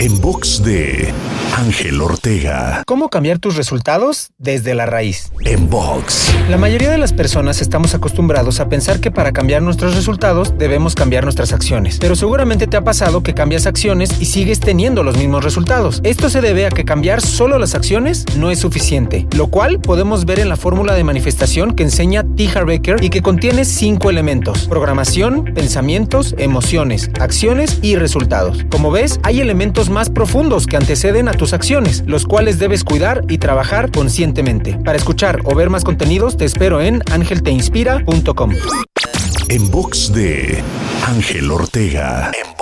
En box de Ángel Ortega. ¿Cómo cambiar tus resultados desde la raíz? En box. La mayoría de las personas estamos acostumbrados a pensar que para cambiar nuestros resultados debemos cambiar nuestras acciones. Pero seguramente te ha pasado que cambias acciones y sigues teniendo los mismos resultados. Esto se debe a que cambiar solo las acciones no es suficiente, lo cual podemos ver en la fórmula de manifestación que enseña T. Harbecker y que contiene cinco elementos: programación, pensamientos, emociones, acciones y resultados. Como ves, hay elementos más profundos que anteceden a tus acciones, los cuales debes cuidar y trabajar conscientemente. Para escuchar o ver más contenidos, te espero en angelteinspira.com. En box de Ángel Ortega. En.